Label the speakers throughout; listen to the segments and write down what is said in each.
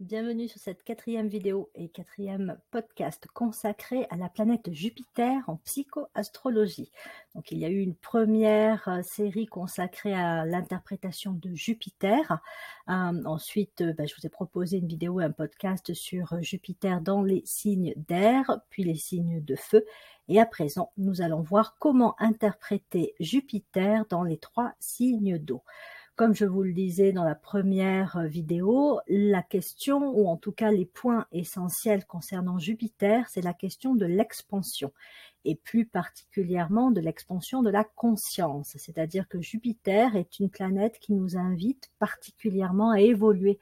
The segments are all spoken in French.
Speaker 1: Bienvenue sur cette quatrième vidéo et quatrième podcast consacré à la planète Jupiter en psychoastrologie. Donc il y a eu une première euh, série consacrée à l'interprétation de Jupiter. Euh, ensuite, euh, bah, je vous ai proposé une vidéo et un podcast sur Jupiter dans les signes d'air, puis les signes de feu. Et à présent, nous allons voir comment interpréter Jupiter dans les trois signes d'eau. Comme je vous le disais dans la première euh, vidéo, la question, ou en tout cas les points essentiels concernant Jupiter, c'est la question de l'expansion et plus particulièrement de l'expansion de la conscience. C'est-à-dire que Jupiter est une planète qui nous invite particulièrement à évoluer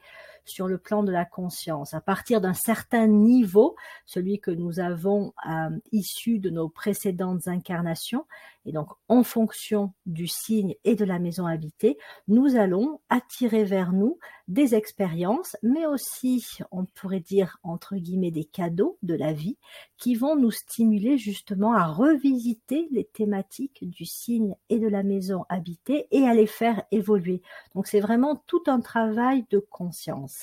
Speaker 1: sur le plan de la conscience. À partir d'un certain niveau, celui que nous avons euh, issu de nos précédentes incarnations, et donc en fonction du signe et de la maison habitée, nous allons attirer vers nous des expériences, mais aussi, on pourrait dire, entre guillemets, des cadeaux de la vie qui vont nous stimuler justement à revisiter les thématiques du signe et de la maison habitée et à les faire évoluer. Donc c'est vraiment tout un travail de conscience.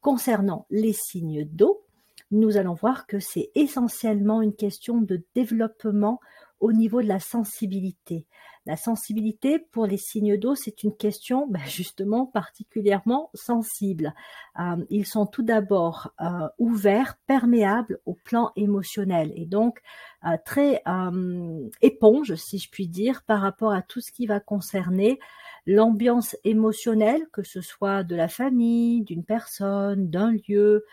Speaker 1: Concernant les signes d'eau, nous allons voir que c'est essentiellement une question de développement au niveau de la sensibilité. La sensibilité pour les signes d'eau, c'est une question ben, justement particulièrement sensible. Euh, ils sont tout d'abord euh, ouverts, perméables au plan émotionnel et donc euh, très éponges, si je puis dire, par rapport à tout ce qui va concerner l'ambiance émotionnelle, que ce soit de la famille, d'une personne, d'un lieu,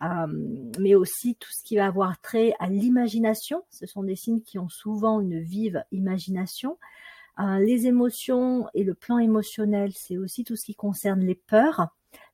Speaker 1: mais aussi tout ce qui va avoir trait à l'imagination. Ce sont des signes qui ont souvent une vive imagination. Euh, les émotions et le plan émotionnel, c'est aussi tout ce qui concerne les peurs,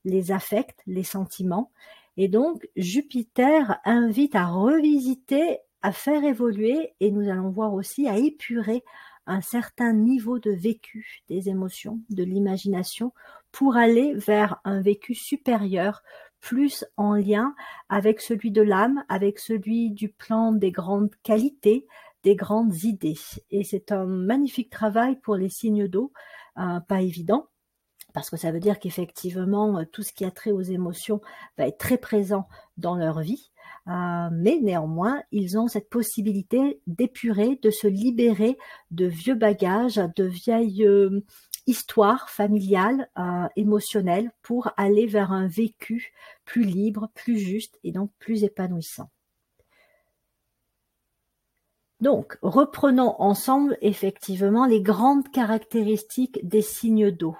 Speaker 1: les affects, les sentiments. Et donc, Jupiter invite à revisiter, à faire évoluer, et nous allons voir aussi à épurer un certain niveau de vécu des émotions, de l'imagination, pour aller vers un vécu supérieur, plus en lien avec celui de l'âme, avec celui du plan des grandes qualités, des grandes idées. Et c'est un magnifique travail pour les signes d'eau, euh, pas évident, parce que ça veut dire qu'effectivement, euh, tout ce qui a trait aux émotions va être très présent dans leur vie. Euh, mais néanmoins, ils ont cette possibilité d'épurer, de se libérer de vieux bagages, de vieilles histoire familiale, euh, émotionnelle, pour aller vers un vécu plus libre, plus juste et donc plus épanouissant. Donc, reprenons ensemble effectivement les grandes caractéristiques des signes d'eau.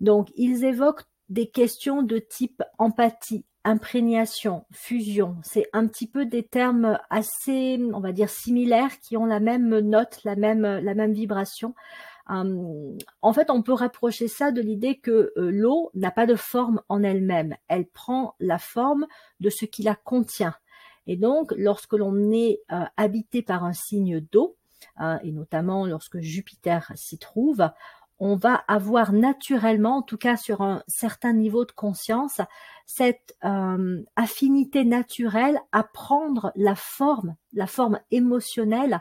Speaker 1: Donc, ils évoquent des questions de type empathie, imprégnation, fusion. C'est un petit peu des termes assez, on va dire, similaires qui ont la même note, la même, la même vibration. Hum, en fait, on peut rapprocher ça de l'idée que euh, l'eau n'a pas de forme en elle-même. Elle prend la forme de ce qui la contient. Et donc, lorsque l'on est euh, habité par un signe d'eau, et notamment lorsque Jupiter s'y trouve, on va avoir naturellement, en tout cas sur un certain niveau de conscience, cette euh, affinité naturelle à prendre la forme, la forme émotionnelle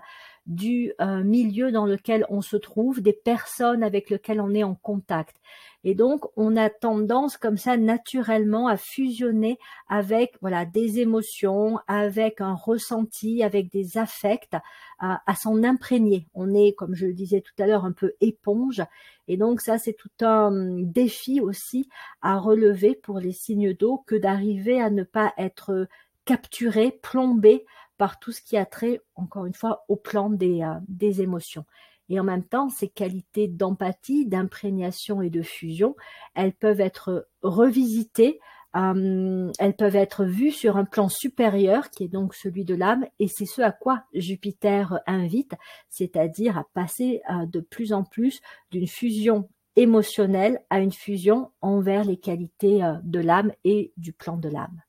Speaker 1: du euh, milieu dans lequel on se trouve, des personnes avec lesquelles on est en contact. Et donc, on a tendance comme ça naturellement à fusionner avec voilà des émotions, avec un ressenti, avec des affects, à, à s'en imprégner. On est, comme je le disais tout à l'heure, un peu éponge. Et donc, ça, c'est tout un hum, défi aussi à relever pour les signes d'eau que d'arriver à ne pas être capturé, plombé par tout ce qui a trait, encore une fois, au plan des, euh, des émotions. Et en même temps, ces qualités d'empathie, d'imprégnation et de fusion, elles peuvent être revisitées, euh, elles peuvent être vues sur un plan supérieur, qui est donc celui de l'âme, et c'est ce à quoi Jupiter invite, c'est-à-dire à passer euh, de plus en plus d'une fusion émotionnelle à une fusion envers les qualités de l'âme et du plan de l'âme.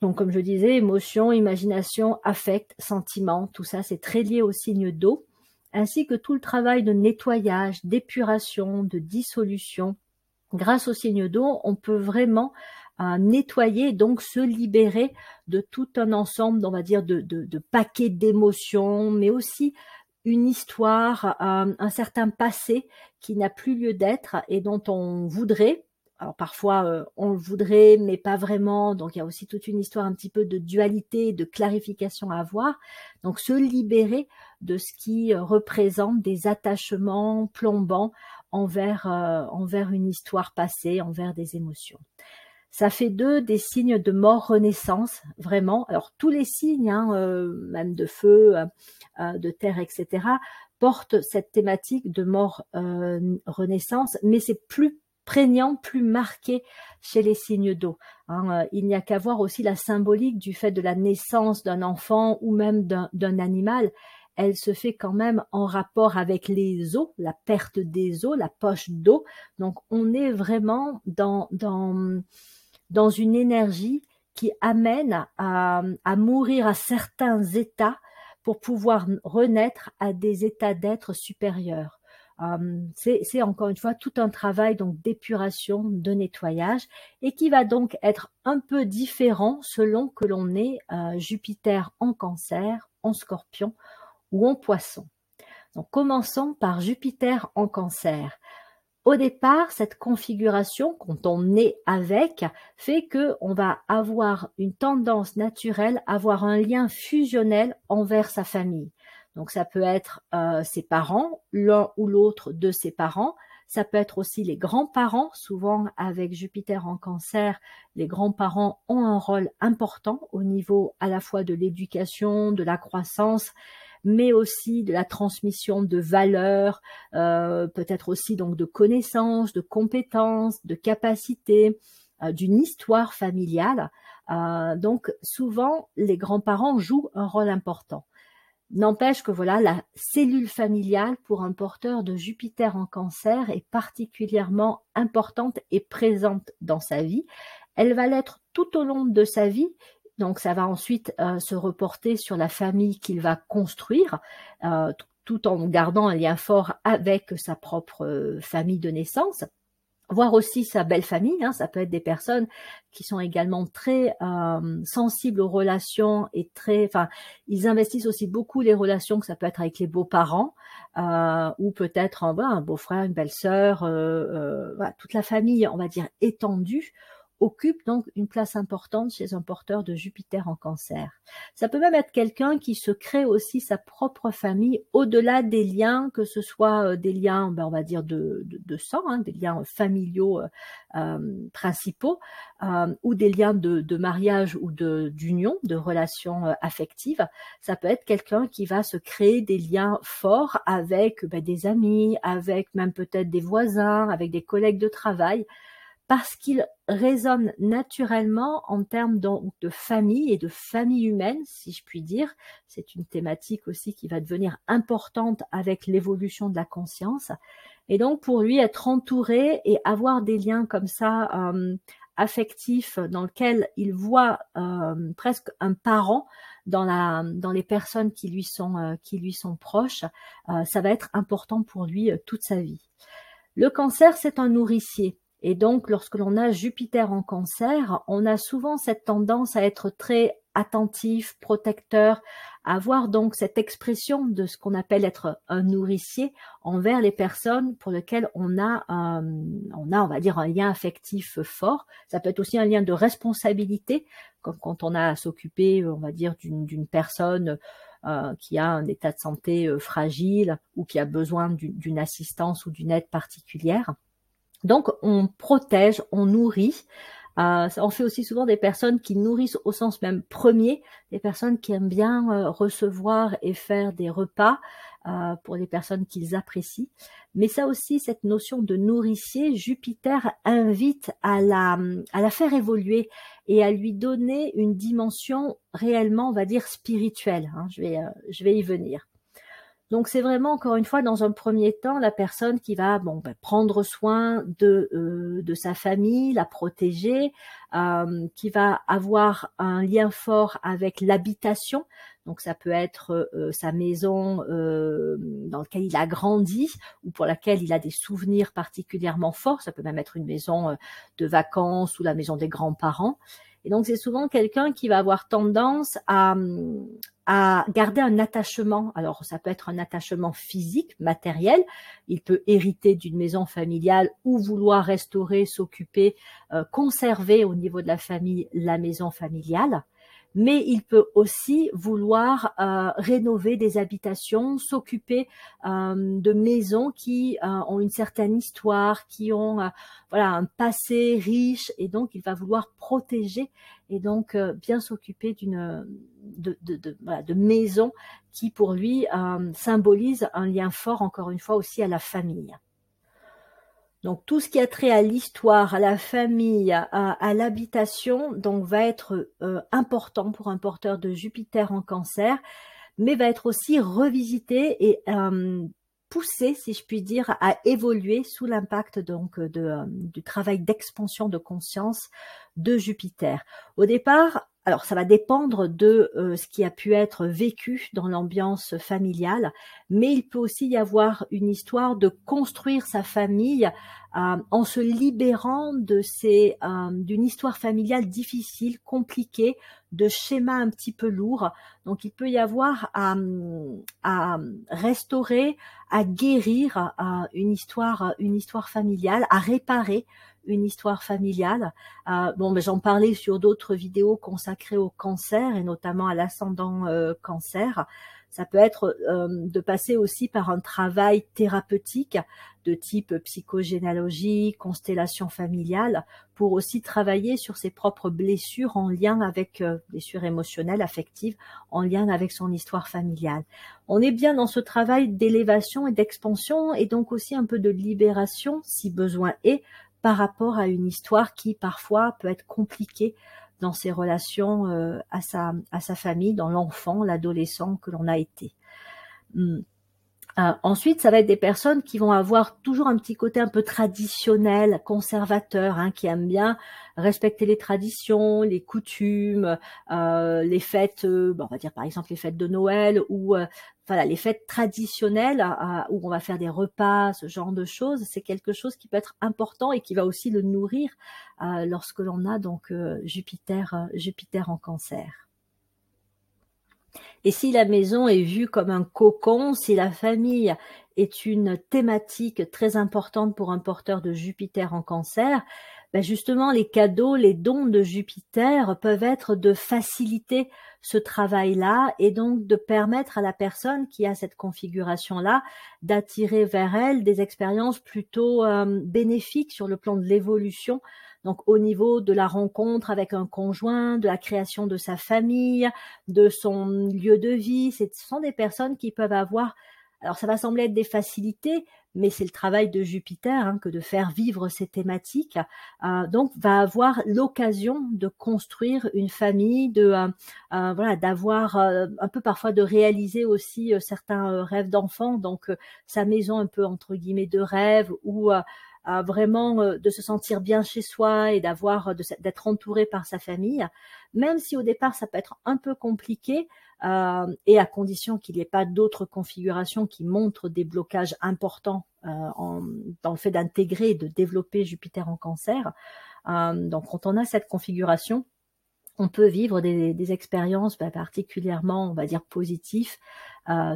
Speaker 1: Donc, comme je disais, émotion, imagination, affect, sentiment, tout ça, c'est très lié au signe d'eau, ainsi que tout le travail de nettoyage, d'épuration, de dissolution. Grâce au signe d'eau, on peut vraiment euh, nettoyer, donc se libérer de tout un ensemble, on va dire, de, paquets d'émotions, mais aussi une histoire, euh, un certain passé qui n'a plus lieu d'être et dont on voudrait alors parfois euh, on le voudrait, mais pas vraiment. Donc il y a aussi toute une histoire un petit peu de dualité, de clarification à avoir. Donc se libérer de ce qui euh, représente des attachements plombants envers euh, envers une histoire passée, envers des émotions. Ça fait d'eux des signes de mort-renaissance, vraiment. Alors tous les signes, hein, même de feu, de terre, etc., portent cette thématique de mort-renaissance, mais c'est plus prégnant, plus marqué chez les signes d'eau. Hein. Euh, il n'y a qu'à voir aussi la symbolique du fait de la naissance d'un enfant ou même d'un animal. Elle se fait quand même en rapport avec les os, la perte des os, la poche d'eau. Donc on est vraiment dans, dans, dans une énergie qui amène à mourir à certains états pour pouvoir renaître à des états d'être supérieurs. Euh, c'est encore une fois tout un travail donc d'épuration, de nettoyage, et qui va donc être un peu différent selon que l'on est euh, Jupiter en Cancer, en Scorpion ou en Poisson. Donc commençons par Jupiter en Cancer. Au départ, cette configuration, quand on est avec, fait que on va avoir une tendance naturelle à avoir un lien fusionnel envers sa famille. Donc ça peut être euh, ses parents, l'un ou l'autre de ses parents. Ça peut être aussi les grands-parents. Souvent, avec Jupiter en cancer, les grands-parents ont un rôle important au niveau à la fois de l'éducation, de la croissance, mais aussi de la transmission de valeurs, euh, peut-être aussi donc de connaissances, de compétences, de capacités, euh, d'une histoire familiale. donc souvent, les grands-parents jouent un rôle important. N'empêche que voilà, la cellule familiale pour un porteur de Jupiter en cancer est particulièrement importante et présente dans sa vie. Elle va l'être tout au long de sa vie. Donc ça va ensuite euh, se reporter sur la famille qu'il va construire, euh, tout en gardant un lien fort avec sa propre euh, famille de naissance voir aussi sa belle famille. Hein, ça peut être des personnes qui sont également très euh, sensibles aux relations et très, enfin, ils investissent aussi beaucoup les relations que ça peut être avec les beaux-parents euh, ou peut-être un beau-frère, une belle-sœur, euh, voilà, toute la famille, on va dire étendue occupe donc une place importante chez un porteur de Jupiter en cancer. Ça peut même être quelqu'un qui se crée aussi sa propre famille au-delà des liens, que ce soit euh, des liens, ben, on va dire, de, de, sang, hein, des liens familiaux euh, euh principaux, ou des liens de, de mariage ou d'union, de, relations affectives. Ça peut être quelqu'un qui va se créer des liens forts avec ben, des amis, avec même peut-être des voisins, avec des collègues de travail parce qu'il résonne naturellement en termes de, famille et de famille humaine, si je puis dire. C'est une thématique aussi qui va devenir importante avec l'évolution de la conscience. Et donc pour lui, être entouré et avoir des liens comme ça euh, affectifs dans lesquels il voit euh, presque un parent dans, les personnes qui lui sont, euh, qui lui sont proches, ça va être important pour lui toute sa vie. Le cancer, c'est un nourricier. Et donc, lorsque l'on a Jupiter en cancer, on a souvent cette tendance à être très attentif, protecteur, à avoir donc cette expression de ce qu'on appelle être un nourricier envers les personnes pour lesquelles on a, on a, on va dire, un lien affectif fort. Ça peut être aussi un lien de responsabilité, comme quand on a à s'occuper, on va dire, d'une personne euh, qui a un état de santé euh, fragile ou qui a besoin d'une assistance ou d'une aide particulière. Donc on protège, on nourrit. Euh, on fait aussi souvent des personnes qui nourrissent au sens même premier, des personnes qui aiment bien euh, recevoir et faire des repas euh, pour les personnes qu'ils apprécient. Mais ça aussi, cette notion de nourricier, Jupiter invite à la, faire évoluer et à lui donner une dimension réellement, on va dire, spirituelle. Hein. Je vais y venir. Donc c'est vraiment encore une fois dans un premier temps la personne qui va bon ben, prendre soin de euh, de sa famille, la protéger, euh, qui va avoir un lien fort avec l'habitation. Donc ça peut être euh, sa maison dans laquelle il a grandi ou pour laquelle il a des souvenirs particulièrement forts. Ça peut même être une maison de vacances ou la maison des grands-parents. Et donc c'est souvent quelqu'un qui va avoir tendance à, à garder un attachement. Alors ça peut être un attachement physique, matériel. Il peut hériter d'une maison familiale ou vouloir restaurer, s'occuper, euh, conserver au niveau de la famille la maison familiale mais il peut aussi vouloir euh, rénover des habitations, s'occuper euh, de maisons qui euh, ont une certaine histoire, qui ont voilà un passé riche, et donc il va vouloir protéger et donc bien s'occuper d'une de, de, de, de maisons qui pour lui symbolise un lien fort encore une fois aussi à la famille. Donc tout ce qui a trait à l'histoire, à la famille, à, l'habitation, donc va être euh, important pour un porteur de Jupiter en Cancer, mais va être aussi revisité et euh, poussé, si je puis dire, à évoluer sous l'impact donc de, euh, du travail d'expansion de conscience de Jupiter. Au départ, alors ça va dépendre de euh, ce qui a pu être vécu dans l'ambiance familiale, mais il peut aussi y avoir une histoire de construire sa famille euh, en se libérant de ces euh, d'une histoire familiale difficile, compliquée, de schémas un petit peu lourds. Donc il peut y avoir à, restaurer, à guérir une histoire une histoire familiale, à réparer une histoire familiale. Euh, bon, mais j'en parlais sur d'autres vidéos consacrées au cancer et notamment à l'ascendant euh, cancer. Ça peut être euh, de passer aussi par un travail thérapeutique de type psychogénéalogie, constellation familiale, pour aussi travailler sur ses propres blessures en lien avec blessures émotionnelles, affectives, en lien avec son histoire familiale. On est bien dans ce travail d'élévation et d'expansion et donc aussi un peu de libération, si besoin est, par rapport à une histoire qui parfois peut être compliquée dans ses relations euh, à, sa, à sa famille, dans l'enfant, l'adolescent que l'on a été. Euh, ensuite, ça va être des personnes qui vont avoir toujours un petit côté un peu traditionnel, conservateur, hein, qui aiment bien respecter les traditions, les coutumes, euh, les fêtes, euh, on va dire par exemple les fêtes de Noël ou voilà les fêtes traditionnelles où on va faire des repas, ce genre de choses. C'est quelque chose qui peut être important et qui va aussi le nourrir lorsque l'on a donc Jupiter, Jupiter en Cancer. Et si la maison est vue comme un cocon, si la famille est une thématique très importante pour un porteur de Jupiter en cancer, ben justement les cadeaux, les dons de Jupiter peuvent être de faciliter ce travail-là et donc de permettre à la personne qui a cette configuration-là d'attirer vers elle des expériences plutôt euh, bénéfiques sur le plan de l'évolution donc au niveau de la rencontre avec un conjoint, de la création de sa famille, de son lieu de vie, ce sont des personnes qui peuvent avoir alors ça va sembler être des facilités, mais c'est le travail de Jupiter hein, que de faire vivre ces thématiques. Euh, donc va avoir l'occasion de construire une famille, de euh, euh, voilà, d'avoir un peu parfois de réaliser aussi certains rêves d'enfants. Donc sa maison un peu entre guillemets de rêve ou vraiment euh, de se sentir bien chez soi et d'avoir euh, d'être entouré par sa famille, même si au départ ça peut être un peu compliqué euh, et à condition qu'il n'y ait pas d'autres configurations qui montrent des blocages importants en, dans le fait d'intégrer et de développer Jupiter en Cancer. donc quand on a cette configuration, on peut vivre des, expériences bah, particulièrement, on va dire, positives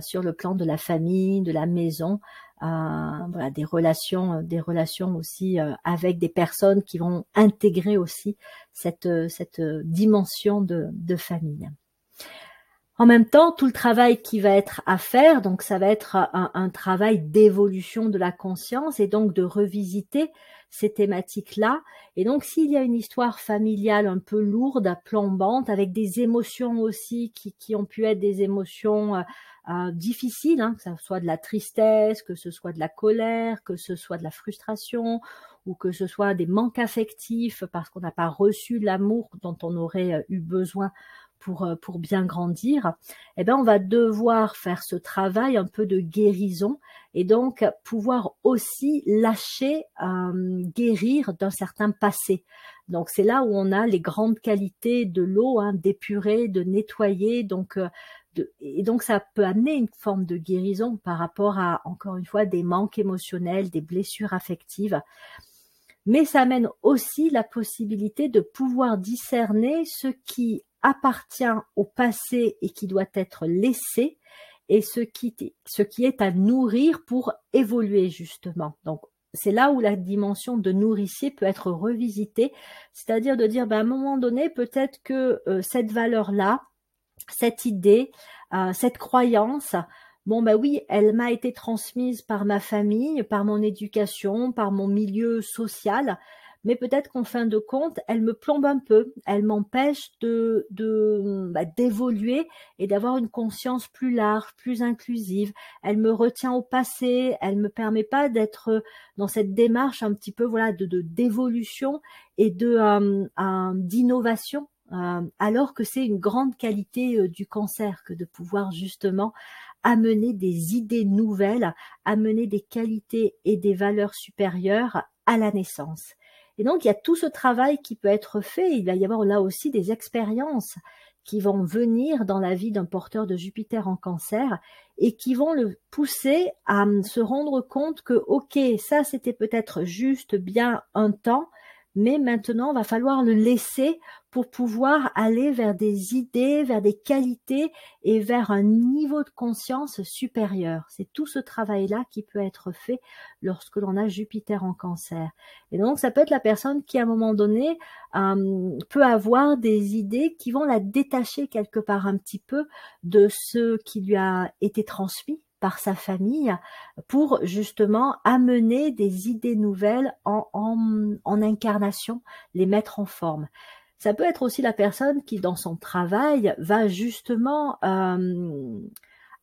Speaker 1: sur le plan de la famille, de la maison, voilà, des relations, euh, des relations aussi euh, avec des personnes qui vont intégrer aussi cette, euh, cette dimension de, de famille. En même temps, tout le travail qui va être à faire, donc ça va être un, un travail d'évolution de la conscience et donc de revisiter ces thématiques-là. Et donc, s'il y a une histoire familiale un peu lourde, plombante, avec des émotions aussi qui, qui ont pu être des émotions euh, difficile, hein, que ce soit de la tristesse, que ce soit de la colère, que ce soit de la frustration, ou que ce soit des manques affectifs parce qu'on n'a pas reçu l'amour dont on aurait euh, eu besoin pour, euh, pour bien grandir, eh ben on va devoir faire ce travail un peu de guérison et donc pouvoir aussi lâcher, guérir d'un certain passé. Donc c'est là où on a les grandes qualités de l'eau, hein, d'épurer, de nettoyer. Donc et donc ça peut amener une forme de guérison par rapport à, encore une fois, des manques émotionnels, des blessures affectives. mais ça amène aussi la possibilité de pouvoir discerner ce qui appartient au passé et qui doit être laissé et ce qui, ce qui est à nourrir pour évoluer justement. Donc c'est là où la dimension de nourricier peut être revisitée, c'est-à-dire de dire ben, à un moment donné peut-être que euh, cette valeur-là, cette idée, euh, cette croyance, bon ben oui, elle m'a été transmise par ma famille, par mon éducation, par mon milieu social, mais peut-être qu'en fin de compte, elle me plombe un peu, elle m'empêche de, bah, d'évoluer et d'avoir une conscience plus large, plus inclusive. Elle me retient au passé, elle me permet pas d'être dans cette démarche un petit peu voilà de, d'évolution et de euh, d'innovation. Euh, alors que c'est une grande qualité euh, du cancer que de pouvoir justement amener des idées nouvelles, amener des qualités et des valeurs supérieures à la naissance. Et donc, il y a tout ce travail qui peut être fait. Il va y avoir là aussi des expériences qui vont venir dans la vie d'un porteur de Jupiter en cancer et qui vont le pousser à se rendre compte que, OK, ça c'était peut-être juste bien un temps, mais maintenant, va falloir le laisser pour pouvoir aller vers des idées, vers des qualités et vers un niveau de conscience supérieur. C'est tout ce travail-là qui peut être fait lorsque l'on a Jupiter en cancer. Et donc, ça peut être la personne qui, à un moment donné, euh, peut avoir des idées qui vont la détacher quelque part un petit peu de ce qui lui a été transmis par sa famille pour justement amener des idées nouvelles en, en, incarnation, les mettre en forme. Ça peut être aussi la personne qui, dans son travail, va justement euh,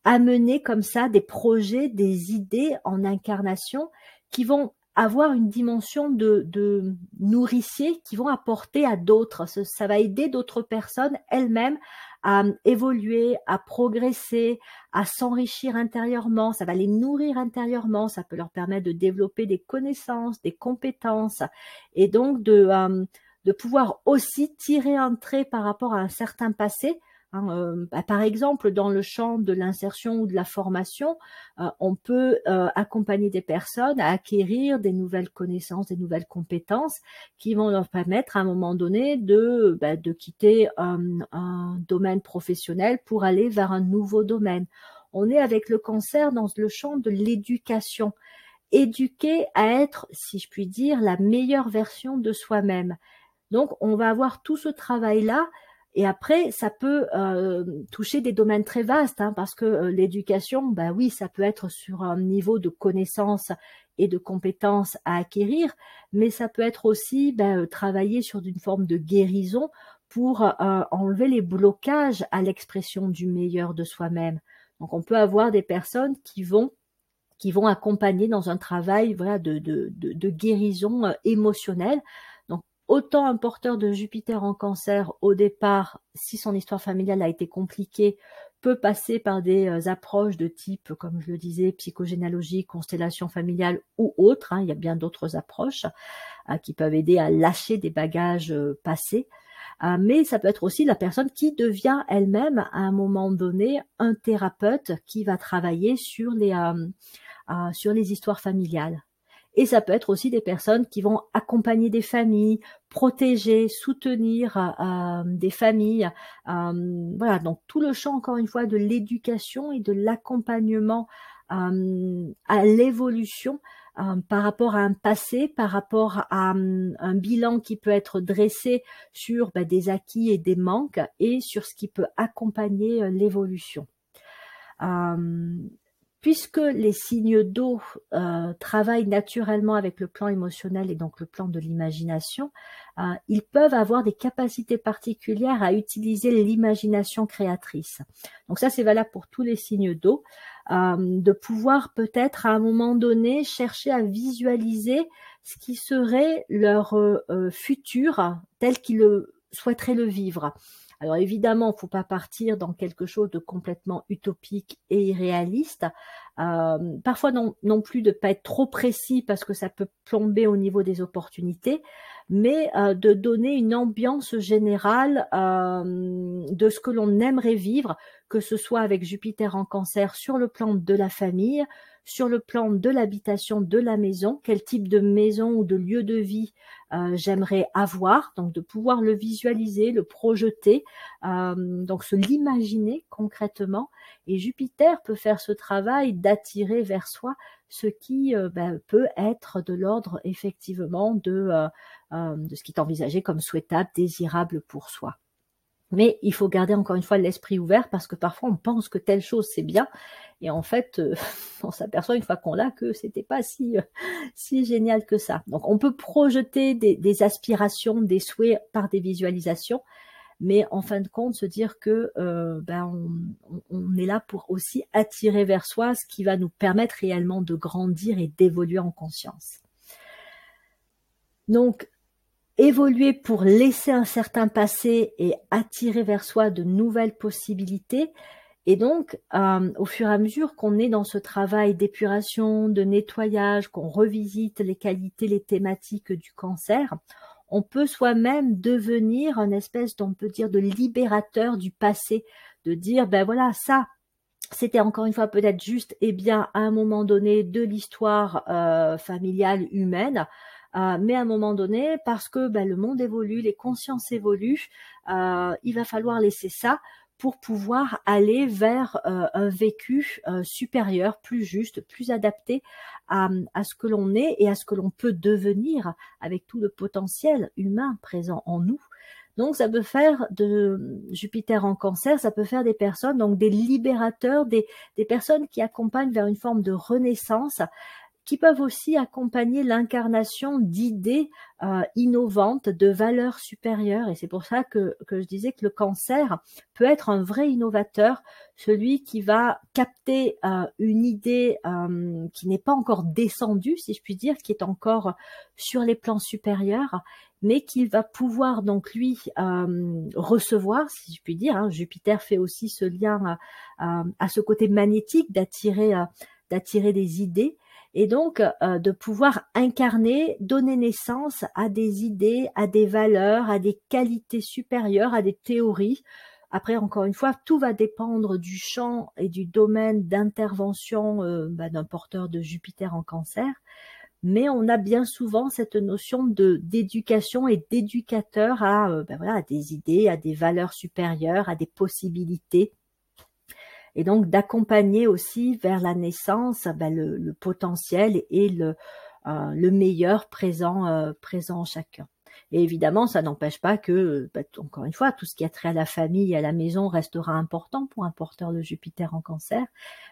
Speaker 1: amener comme ça des projets, des idées en incarnation qui vont avoir une dimension de, de nourricier qui vont apporter à d'autres. Ça va aider d'autres personnes elles-mêmes à évoluer, à progresser, à s'enrichir intérieurement, ça va les nourrir intérieurement, ça peut leur permettre de développer des connaissances, des compétences et donc de, euh, de pouvoir aussi tirer un trait par rapport à un certain passé Hein, euh, bah, par exemple, dans le champ de l'insertion ou de la formation, euh, on peut euh, accompagner des personnes à acquérir des nouvelles connaissances, des nouvelles compétences qui vont leur permettre à un moment donné de, bah, de quitter un domaine professionnel pour aller vers un nouveau domaine. On est avec le cancer dans le champ de l'éducation. Éduquer à être, si je puis dire, la meilleure version de soi-même. Donc, on va avoir tout ce travail-là et après, ça peut euh, toucher des domaines très vastes, hein, parce que euh, l'éducation, ben oui, ça peut être sur un niveau de connaissance et de compétences à acquérir, mais ça peut être aussi ben, travailler sur une forme de guérison pour enlever les blocages à l'expression du meilleur de soi-même. Donc, on peut avoir des personnes qui vont qui vont accompagner dans un travail voilà, de, de, de guérison émotionnelle autant un porteur de Jupiter en cancer au départ, si son histoire familiale a été compliquée, peut passer par des euh, approches de type, comme je le disais, psychogénéalogie, constellation familiale ou autre. Hein. il y a bien d'autres approches euh, qui peuvent aider à lâcher des bagages euh, passés. mais ça peut être aussi la personne qui devient elle-même à un moment donné un thérapeute qui va travailler sur les, sur les histoires familiales. Et ça peut être aussi des personnes qui vont accompagner des familles, protéger, soutenir euh, des familles. Euh, voilà, donc tout le champ, encore une fois, de l'éducation et de l'accompagnement euh, à l'évolution par rapport à un passé, par rapport à un bilan qui peut être dressé sur bah, des acquis et des manques et sur ce qui peut accompagner l'évolution. Puisque les signes d'eau euh, travaillent naturellement avec le plan émotionnel et donc le plan de l'imagination, euh, ils peuvent avoir des capacités particulières à utiliser l'imagination créatrice. Donc ça, c'est valable pour tous les signes d'eau, euh, de pouvoir peut-être à un moment donné chercher à visualiser ce qui serait leur futur tel qu'ils souhaiteraient le vivre. Alors évidemment, il ne faut pas partir dans quelque chose de complètement utopique et irréaliste. Euh, parfois non, non plus de pas être trop précis parce que ça peut plomber au niveau des opportunités, mais euh, de donner une ambiance générale euh, de ce que l'on aimerait vivre, que ce soit avec Jupiter en cancer sur le plan de la famille, sur le plan de l'habitation de la maison, quel type de maison ou de lieu de vie euh, j'aimerais avoir, donc de pouvoir le visualiser, le projeter, euh, donc se l'imaginer concrètement. Et Jupiter peut faire ce travail d'attirer vers soi ce qui euh, ben, peut être de l'ordre effectivement de, de ce qui est envisagé comme souhaitable, désirable pour soi. Mais il faut garder encore une fois l'esprit ouvert parce que parfois on pense que telle chose c'est bien et en fait euh, on s'aperçoit une fois qu'on l'a que c'était pas si euh, si génial que ça. Donc on peut projeter des, aspirations, des souhaits par des visualisations, mais en fin de compte se dire que euh, ben on, on, est là pour aussi attirer vers soi ce qui va nous permettre réellement de grandir et d'évoluer en conscience. Donc évoluer pour laisser un certain passé et attirer vers soi de nouvelles possibilités. Et donc, euh, au fur et à mesure qu'on est dans ce travail d'épuration, de nettoyage, qu'on revisite les qualités, les thématiques du cancer, on peut soi-même devenir un espèce, on peut dire, de libérateur du passé, de dire, ben voilà, ça, c'était encore une fois peut-être juste et bien à un moment donné de l'histoire euh, familiale humaine. Euh, mais à un moment donné, parce que ben, le monde évolue, les consciences évoluent, euh, il va falloir laisser ça pour pouvoir aller vers euh, un vécu supérieur, plus juste, plus adapté à, à ce que l'on est et à ce que l'on peut devenir avec tout le potentiel humain présent en nous. Donc ça peut faire de Jupiter en cancer, ça peut faire des personnes, donc des libérateurs, des, des personnes qui accompagnent vers une forme de renaissance qui peuvent aussi accompagner l'incarnation d'idées euh, innovantes, de valeurs supérieures. Et c'est pour ça que, que, je disais que le cancer peut être un vrai innovateur, celui qui va capter euh, une idée euh, qui n'est pas encore descendue, si je puis dire, qui est encore sur les plans supérieurs, mais qu'il va pouvoir donc lui recevoir, si je puis dire. Hein. Jupiter fait aussi ce lien à ce côté magnétique d'attirer d'attirer des idées et donc euh, de pouvoir incarner, donner naissance à des idées, à des valeurs, à des qualités supérieures, à des théories. Après, encore une fois, tout va dépendre du champ et du domaine d'intervention euh, bah, d'un porteur de Jupiter en cancer. Mais on a bien souvent cette notion de d'éducation et d'éducateur à, euh, bah, voilà, à des idées, à des valeurs supérieures, à des possibilités et donc d'accompagner aussi vers la naissance ben, le, potentiel et le, euh, le meilleur présent, euh, présent en chacun. Et évidemment, ça n'empêche pas que, ben, encore une fois, tout ce qui a trait à la famille et à la maison restera important pour un porteur de Jupiter en cancer,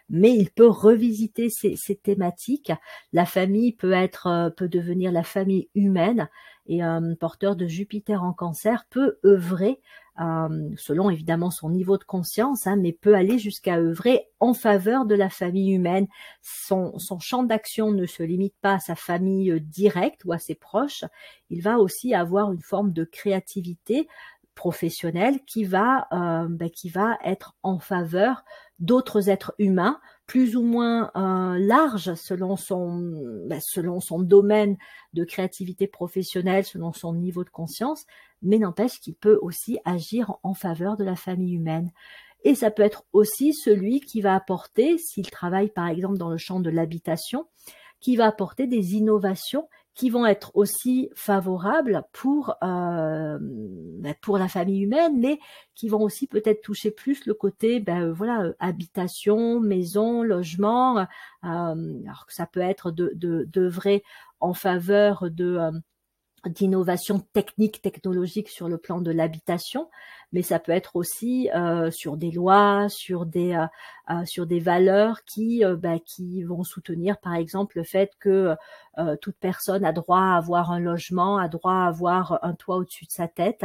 Speaker 1: mais il peut revisiter ces, ces thématiques. La famille peut être, euh, peut devenir la famille humaine, et un porteur de Jupiter en cancer peut œuvrer euh, selon évidemment son niveau de conscience, hein, mais peut aller jusqu'à œuvrer en faveur de la famille humaine. Son, champ d'action ne se limite pas à sa famille euh, directe ou à ses proches, il va aussi avoir une forme de créativité professionnelle qui va, euh, ben, qui va être en faveur d'autres êtres humains plus ou moins euh, large selon son ben, selon son domaine de créativité professionnelle, selon son niveau de conscience, mais n'empêche qu'il peut aussi agir en faveur de la famille humaine. Et ça peut être aussi celui qui va apporter, s'il travaille par exemple dans le champ de l'habitation, qui va apporter des innovations qui vont être aussi favorables pour euh, ben, pour la famille humaine, mais qui vont aussi peut-être toucher plus le côté ben, euh, voilà euh, habitation, maison, logement. alors que ça peut être de de vrai en faveur de d'innovation technique, technologique sur le plan de l'habitation, mais ça peut être aussi euh, sur des lois, sur des euh, euh, sur des valeurs qui bah, qui vont soutenir par exemple le fait que toute personne a droit à avoir un logement, a droit à avoir un toit au-dessus de sa tête.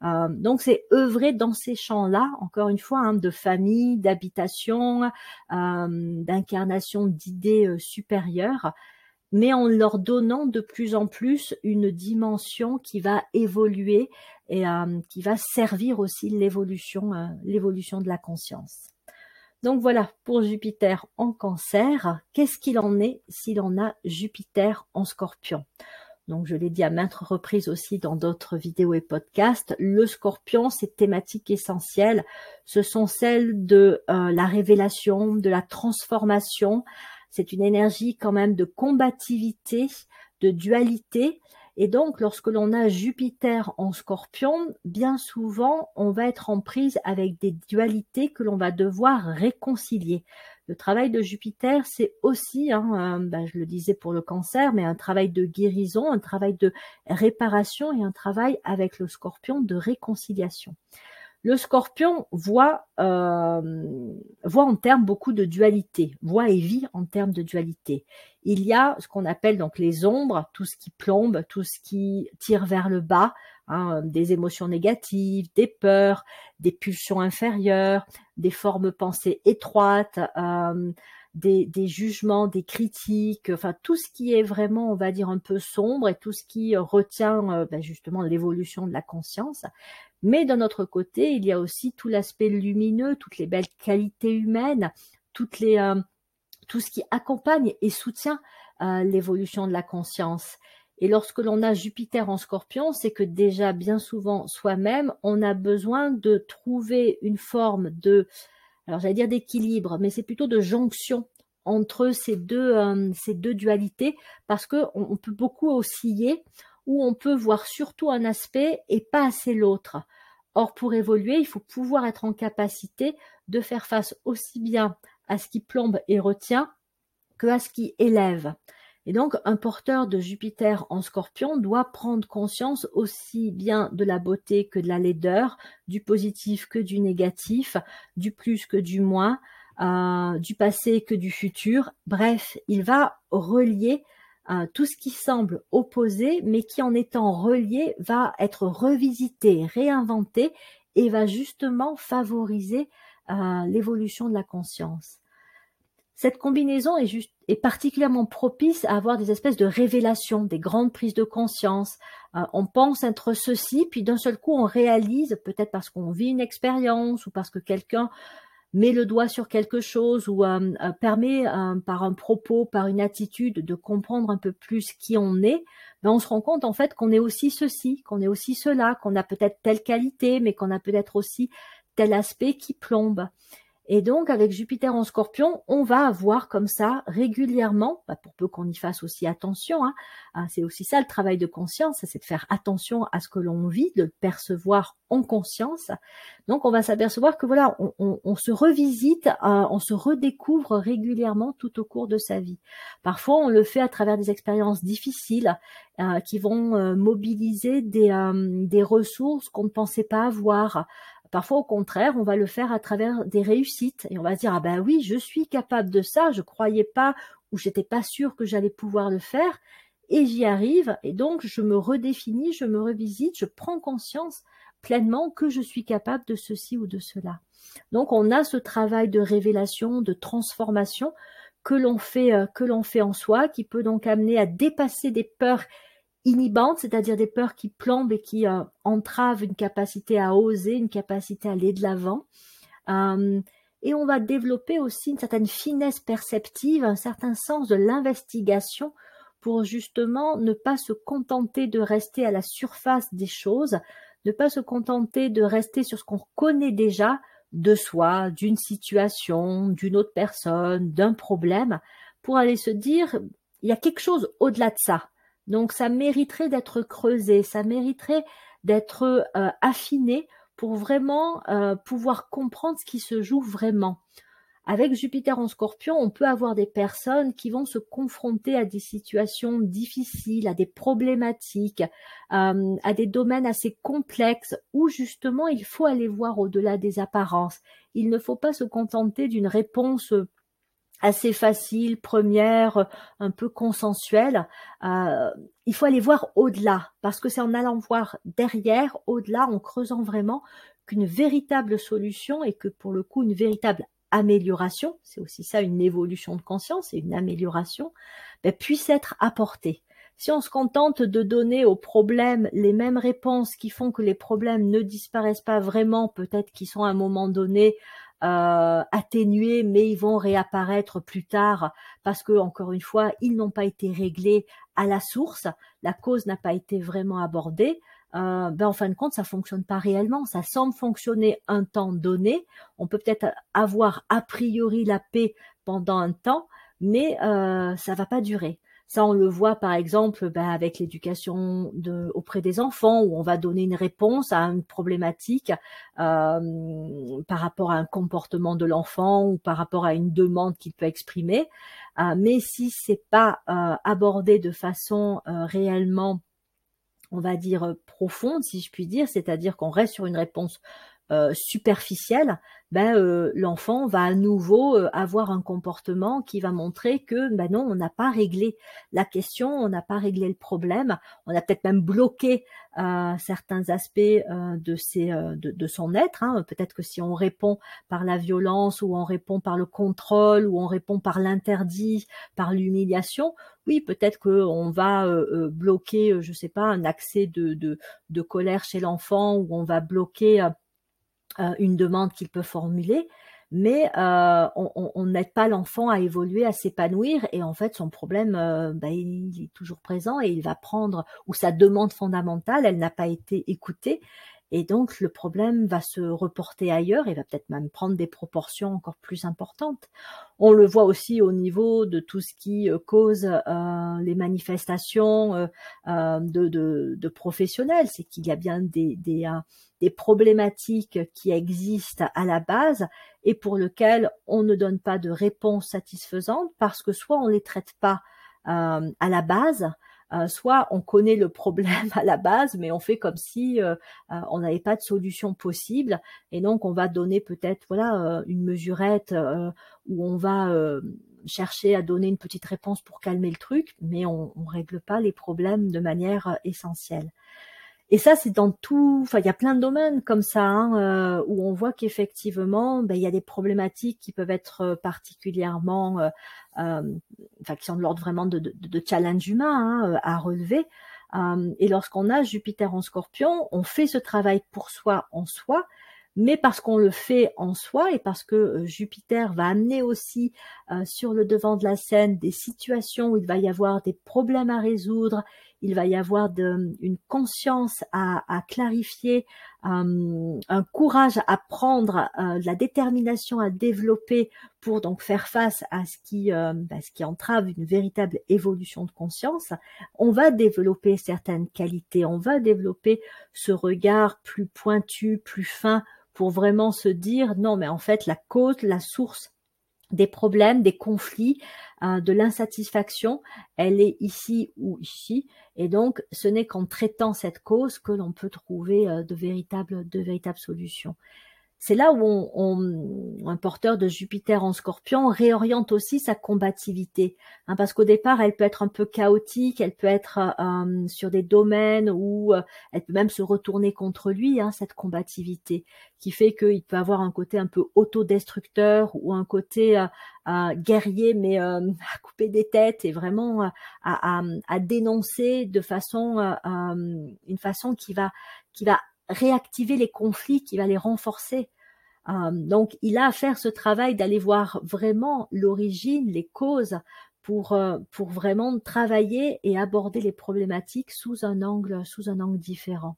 Speaker 1: donc c'est œuvrer dans ces champs-là, encore une fois, hein, de famille, d'habitation, d'incarnation d'idées supérieures mais en leur donnant de plus en plus une dimension qui va évoluer et euh, qui va servir aussi l'évolution, euh, l'évolution de la conscience. Donc voilà pour Jupiter en cancer. Qu'est-ce qu'il en est s'il en a Jupiter en scorpion? Donc je l'ai dit à maintes reprises aussi dans d'autres vidéos et podcasts, le scorpion, ces thématiques essentielles, ce sont celles de euh, la révélation, de la transformation, c'est une énergie quand même de combativité, de dualité. Et donc, lorsque l'on a Jupiter en scorpion, bien souvent, on va être en prise avec des dualités que l'on va devoir réconcilier. Le travail de Jupiter, c'est aussi, hein, euh, ben, je le disais pour le cancer, mais un travail de guérison, un travail de réparation et un travail avec le scorpion de réconciliation. Le scorpion voit, euh, voit en termes beaucoup de dualité, voit et vit en termes de dualité. Il y a ce qu'on appelle donc les ombres, tout ce qui plombe, tout ce qui tire vers le bas, hein, des émotions négatives, des peurs, des pulsions inférieures, des formes pensées étroites, euh, des, jugements, des critiques, enfin tout ce qui est vraiment, on va dire, un peu sombre et tout ce qui retient euh, ben, justement l'évolution de la conscience. Mais d'un autre côté, il y a aussi tout l'aspect lumineux, toutes les belles qualités humaines, toutes les, euh, tout ce qui accompagne et soutient euh, l'évolution de la conscience. Et lorsque l'on a Jupiter en scorpion, c'est que déjà bien souvent soi-même, on a besoin de trouver une forme de, alors j'allais dire d'équilibre, mais c'est plutôt de jonction entre ces deux, euh, ces deux dualités, parce qu'on on peut beaucoup osciller où on peut voir surtout un aspect et pas assez l'autre. Or, pour évoluer, il faut pouvoir être en capacité de faire face aussi bien à ce qui plombe et retient que à ce qui élève. Et donc, un porteur de Jupiter en scorpion doit prendre conscience aussi bien de la beauté que de la laideur, du positif que du négatif, du plus que du moins, euh, du passé que du futur. Bref, il va relier tout ce qui semble opposé, mais qui en étant relié va être revisité, réinventé et va justement favoriser euh, l'évolution de la conscience. Cette combinaison est particulièrement propice à avoir des espèces de révélations, des grandes prises de conscience. Euh, on pense être ceci, puis d'un seul coup on réalise, peut-être parce qu'on vit une expérience ou parce que quelqu'un met le doigt sur quelque chose ou euh, euh, permet euh, par un propos, par une attitude de comprendre un peu plus qui on est, ben on se rend compte en fait qu'on est aussi ceci, qu'on est aussi cela, qu'on a peut-être telle qualité, mais qu'on a peut-être aussi tel aspect qui plombe. Et donc, avec Jupiter en scorpion, on va avoir comme ça régulièrement, bah, pour peu qu'on y fasse aussi attention, hein, hein, c'est aussi ça le travail de conscience, c'est de faire attention à ce que l'on vit, de le percevoir en conscience. Donc, on va s'apercevoir que voilà, on, se revisite, euh, on se redécouvre régulièrement tout au cours de sa vie. Parfois, on le fait à travers des expériences difficiles euh, qui vont euh, mobiliser des, des ressources qu'on ne pensait pas avoir. Parfois, au contraire, on va le faire à travers des réussites et on va dire ah ben oui, je suis capable de ça. Je croyais pas ou j'étais pas sûr que j'allais pouvoir le faire et j'y arrive et donc je me redéfinis, je me revisite, je prends conscience pleinement que je suis capable de ceci ou de cela. Donc on a ce travail de révélation, de transformation que l'on fait euh, que l'on fait en soi qui peut donc amener à dépasser des peurs inhibantes, c'est-à-dire des peurs qui plombent et qui euh, entravent une capacité à oser, une capacité à aller de l'avant. Euh, et on va développer aussi une certaine finesse perceptive, un certain sens de l'investigation pour justement ne pas se contenter de rester à la surface des choses, ne pas se contenter de rester sur ce qu'on connaît déjà de soi, d'une situation, d'une autre personne, d'un problème, pour aller se dire, il y a quelque chose au-delà de ça. Donc ça mériterait d'être creusé, ça mériterait d'être euh, affiné pour vraiment euh, pouvoir comprendre ce qui se joue vraiment. Avec Jupiter en scorpion, on peut avoir des personnes qui vont se confronter à des situations difficiles, à des problématiques, euh, à des domaines assez complexes où justement il faut aller voir au-delà des apparences. Il ne faut pas se contenter d'une réponse assez facile, première, un peu consensuelle. Euh, il faut aller voir au-delà, parce que c'est en allant voir derrière, au-delà, en creusant vraiment, qu'une véritable solution et que pour le coup une véritable amélioration, c'est aussi ça une évolution de conscience et une amélioration, ben, puisse être apportée. Si on se contente de donner aux problèmes les mêmes réponses qui font que les problèmes ne disparaissent pas vraiment, peut-être qu'ils sont à un moment donné euh, atténués, mais ils vont réapparaître plus tard parce que, encore une fois, ils n'ont pas été réglés à la source, la cause n'a pas été vraiment abordée. Euh, ben en fin de compte, ça fonctionne pas réellement. Ça semble fonctionner un temps donné. On peut peut-être avoir a priori la paix pendant un temps, mais euh, ça va pas durer. Ça, on le voit par exemple bah, avec l'éducation de, auprès des enfants, où on va donner une réponse à une problématique euh, par rapport à un comportement de l'enfant ou par rapport à une demande qu'il peut exprimer. Euh, mais si c'est pas euh, abordé de façon réellement, on va dire profonde, si je puis dire, c'est-à-dire qu'on reste sur une réponse euh, superficielle, ben, euh, l'enfant va à nouveau euh, avoir un comportement qui va montrer que ben non, on n'a pas réglé la question, on n'a pas réglé le problème, on a peut-être même bloqué certains aspects de, ses, de, son être. Hein. Peut-être que si on répond par la violence ou on répond par le contrôle ou on répond par l'interdit, par l'humiliation, oui, peut-être qu'on va bloquer, je sais pas, un accès de, de, de colère chez l'enfant ou on va bloquer euh, une demande qu'il peut formuler, mais euh, on n'aide pas l'enfant à évoluer, à s'épanouir, et en fait son problème, euh, bah, il, est toujours présent et il va prendre, ou sa demande fondamentale, elle n'a pas été écoutée, et donc le problème va se reporter ailleurs et va peut-être même prendre des proportions encore plus importantes. On le voit aussi au niveau de tout ce qui cause les manifestations de, professionnels, c'est qu'il y a bien des, problématiques qui existent à la base et pour lesquelles on ne donne pas de réponse satisfaisante parce que soit on les traite pas à la base, euh, soit on connaît le problème à la base, mais on fait comme si euh, euh, on n'avait pas de solution possible, et donc on va donner peut-être voilà une mesurette où on va chercher à donner une petite réponse pour calmer le truc, mais on, ne règle pas les problèmes de manière essentielle. Et ça, c'est dans tout. Enfin, il y a plein de domaines comme ça hein, euh, où on voit qu'effectivement, ben, il y a des problématiques qui peuvent être euh, particulièrement, euh, enfin, qui sont de l'ordre vraiment de, de, de, challenge humain hein, à relever. et lorsqu'on a Jupiter en Scorpion, on fait ce travail pour soi en soi, mais parce qu'on le fait en soi et parce que euh, Jupiter va amener aussi euh, sur le devant de la scène des situations où il va y avoir des problèmes à résoudre, il va y avoir une conscience à, clarifier, euh, un courage à prendre, de la détermination à développer pour donc faire face à ce qui, bah, ce qui entrave une véritable évolution de conscience. On va développer certaines qualités, on va développer ce regard plus pointu, plus fin pour vraiment se dire non mais en fait la cause, la source des problèmes, des conflits, euh, de l'insatisfaction, elle est ici ou ici. Et donc, ce n'est qu'en traitant cette cause que l'on peut trouver euh, de véritables solutions c'est là où un porteur de Jupiter en scorpion réoriente aussi sa combativité. Hein, parce qu'au départ, elle peut être un peu chaotique, elle peut être euh, sur des domaines où euh, elle peut même se retourner contre lui, hein, cette combativité, qui fait qu'il peut avoir un côté un peu autodestructeur ou un côté euh, guerrier, mais à couper des têtes et vraiment à, dénoncer de façon, une façon qui va réactiver les conflits, qui va les renforcer. Euh, donc, il a à faire ce travail d'aller voir vraiment l'origine, les causes, pour, euh, vraiment travailler et aborder les problématiques sous un angle, sous un angle différent.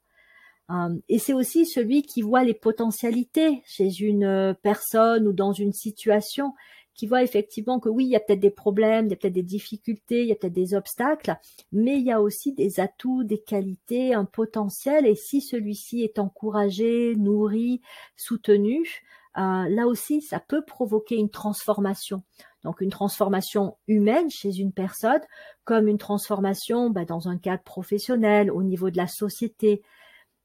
Speaker 1: Euh, et c'est aussi celui qui voit les potentialités chez une personne ou dans une situation qui voit effectivement que oui, il y a peut-être des problèmes, il y a peut-être des difficultés, il y a peut-être des obstacles, mais il y a aussi des atouts, des qualités, un potentiel, et si celui-ci est encouragé, nourri, soutenu, euh, là aussi, ça peut provoquer une transformation. Donc une transformation humaine chez une personne, comme une transformation bah, dans un cadre professionnel, au niveau de la société,